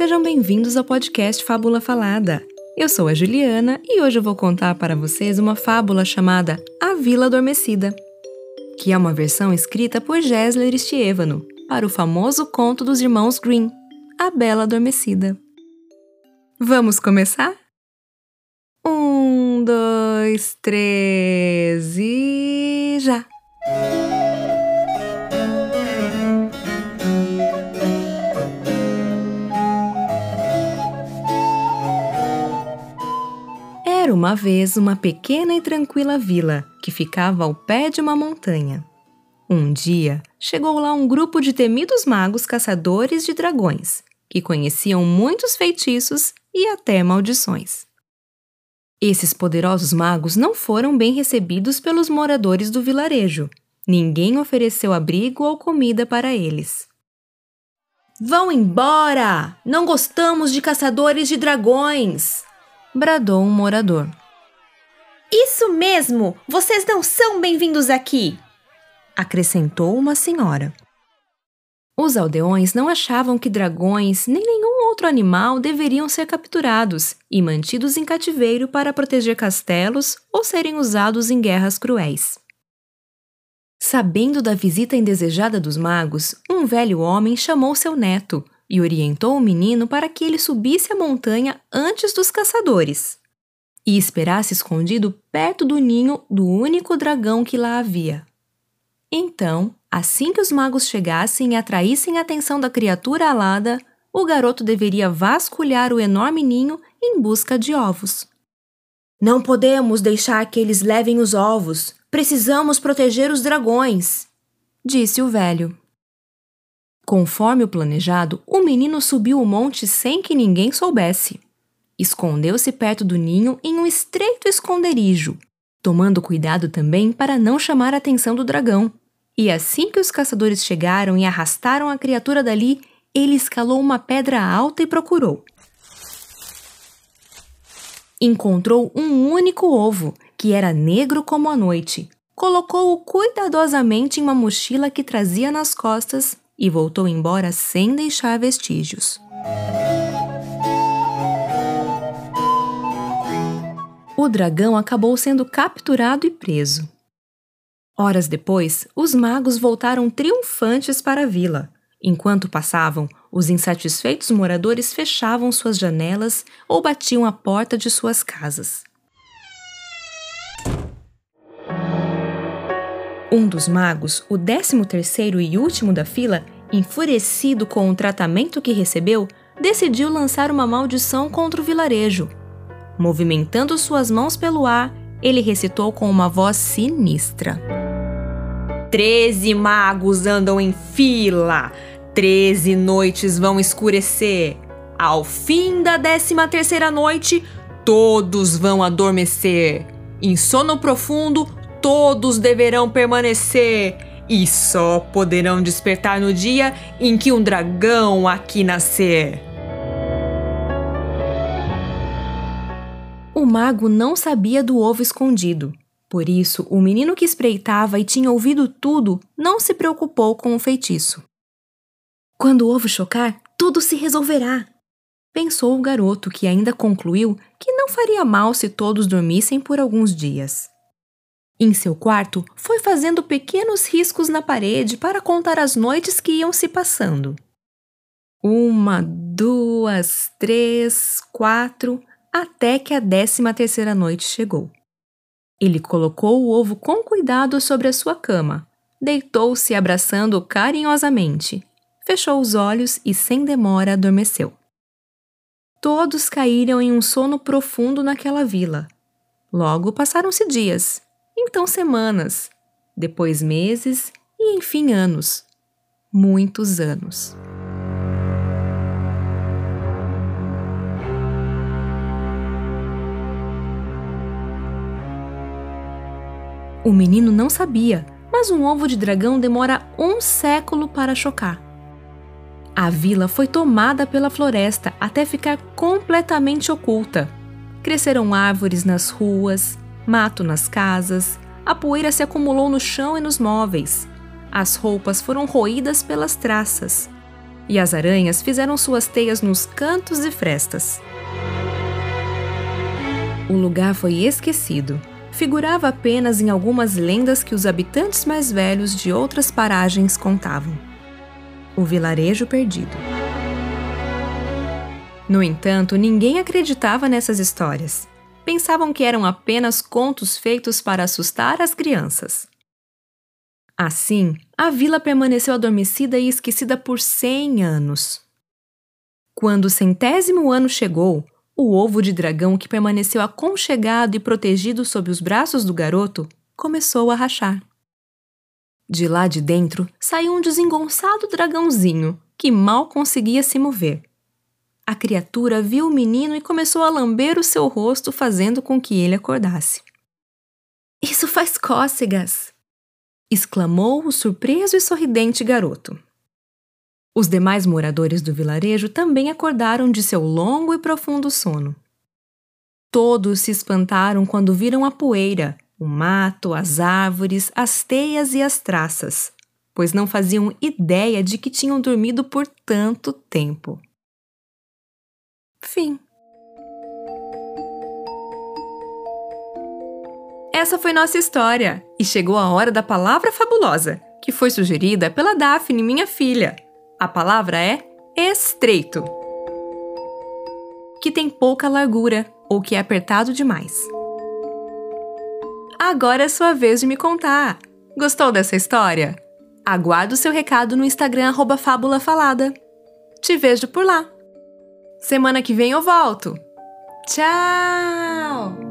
Sejam bem-vindos ao podcast Fábula Falada. Eu sou a Juliana e hoje eu vou contar para vocês uma fábula chamada A Vila Adormecida, que é uma versão escrita por Gessler Stievano para o famoso conto dos irmãos Grimm, A Bela Adormecida. Vamos começar? Um, dois, três e Era uma vez uma pequena e tranquila vila que ficava ao pé de uma montanha. Um dia, chegou lá um grupo de temidos magos caçadores de dragões, que conheciam muitos feitiços e até maldições. Esses poderosos magos não foram bem recebidos pelos moradores do vilarejo. Ninguém ofereceu abrigo ou comida para eles. Vão embora! Não gostamos de caçadores de dragões! Bradou um morador. Isso mesmo! Vocês não são bem-vindos aqui! acrescentou uma senhora. Os aldeões não achavam que dragões nem nenhum outro animal deveriam ser capturados e mantidos em cativeiro para proteger castelos ou serem usados em guerras cruéis. Sabendo da visita indesejada dos magos, um velho homem chamou seu neto, e orientou o menino para que ele subisse a montanha antes dos caçadores e esperasse escondido perto do ninho do único dragão que lá havia. Então, assim que os magos chegassem e atraíssem a atenção da criatura alada, o garoto deveria vasculhar o enorme ninho em busca de ovos. Não podemos deixar que eles levem os ovos. Precisamos proteger os dragões, disse o velho. Conforme o planejado, o menino subiu o monte sem que ninguém soubesse. Escondeu-se perto do ninho em um estreito esconderijo, tomando cuidado também para não chamar a atenção do dragão. E assim que os caçadores chegaram e arrastaram a criatura dali, ele escalou uma pedra alta e procurou. Encontrou um único ovo, que era negro como a noite. Colocou-o cuidadosamente em uma mochila que trazia nas costas e voltou embora sem deixar vestígios. O dragão acabou sendo capturado e preso. Horas depois, os magos voltaram triunfantes para a vila. Enquanto passavam, os insatisfeitos moradores fechavam suas janelas ou batiam a porta de suas casas. Um dos magos, o décimo terceiro e último da fila, enfurecido com o tratamento que recebeu, decidiu lançar uma maldição contra o vilarejo. Movimentando suas mãos pelo ar, ele recitou com uma voz sinistra: Treze magos andam em fila, treze noites vão escurecer. Ao fim da décima terceira noite, todos vão adormecer. Em sono profundo, todos deverão permanecer e só poderão despertar no dia em que um dragão aqui nascer. O mago não sabia do ovo escondido. Por isso, o menino que espreitava e tinha ouvido tudo não se preocupou com o feitiço. Quando o ovo chocar, tudo se resolverá, pensou o garoto, que ainda concluiu que não faria mal se todos dormissem por alguns dias. Em seu quarto, foi fazendo pequenos riscos na parede para contar as noites que iam se passando. Uma, duas, três, quatro, até que a décima terceira noite chegou. Ele colocou o ovo com cuidado sobre a sua cama, deitou-se abraçando-o carinhosamente, fechou os olhos e sem demora adormeceu. Todos caíram em um sono profundo naquela vila. Logo passaram-se dias então semanas, depois meses e enfim anos. Muitos anos. O menino não sabia, mas um ovo de dragão demora um século para chocar. A vila foi tomada pela floresta até ficar completamente oculta. Cresceram árvores nas ruas, mato nas casas, a poeira se acumulou no chão e nos móveis. As roupas foram roídas pelas traças. e as aranhas fizeram suas teias nos cantos e frestas. O lugar foi esquecido. Figurava apenas em algumas lendas que os habitantes mais velhos de outras paragens contavam. O vilarejo perdido. No entanto, ninguém acreditava nessas histórias. Pensavam que eram apenas contos feitos para assustar as crianças. Assim, a vila permaneceu adormecida e esquecida por 100 anos. Quando o centésimo ano chegou, o ovo de dragão que permaneceu aconchegado e protegido sob os braços do garoto começou a rachar. De lá de dentro saiu um desengonçado dragãozinho que mal conseguia se mover. A criatura viu o menino e começou a lamber o seu rosto, fazendo com que ele acordasse. Isso faz cócegas! exclamou o surpreso e sorridente garoto. Os demais moradores do vilarejo também acordaram de seu longo e profundo sono. Todos se espantaram quando viram a poeira, o mato, as árvores, as teias e as traças, pois não faziam ideia de que tinham dormido por tanto tempo. Fim. Essa foi nossa história e chegou a hora da palavra fabulosa, que foi sugerida pela Daphne, minha filha. A palavra é estreito, que tem pouca largura ou que é apertado demais. Agora é sua vez de me contar. Gostou dessa história? Aguardo seu recado no Instagram @fábulafalada. Te vejo por lá. Semana que vem eu volto. Tchau!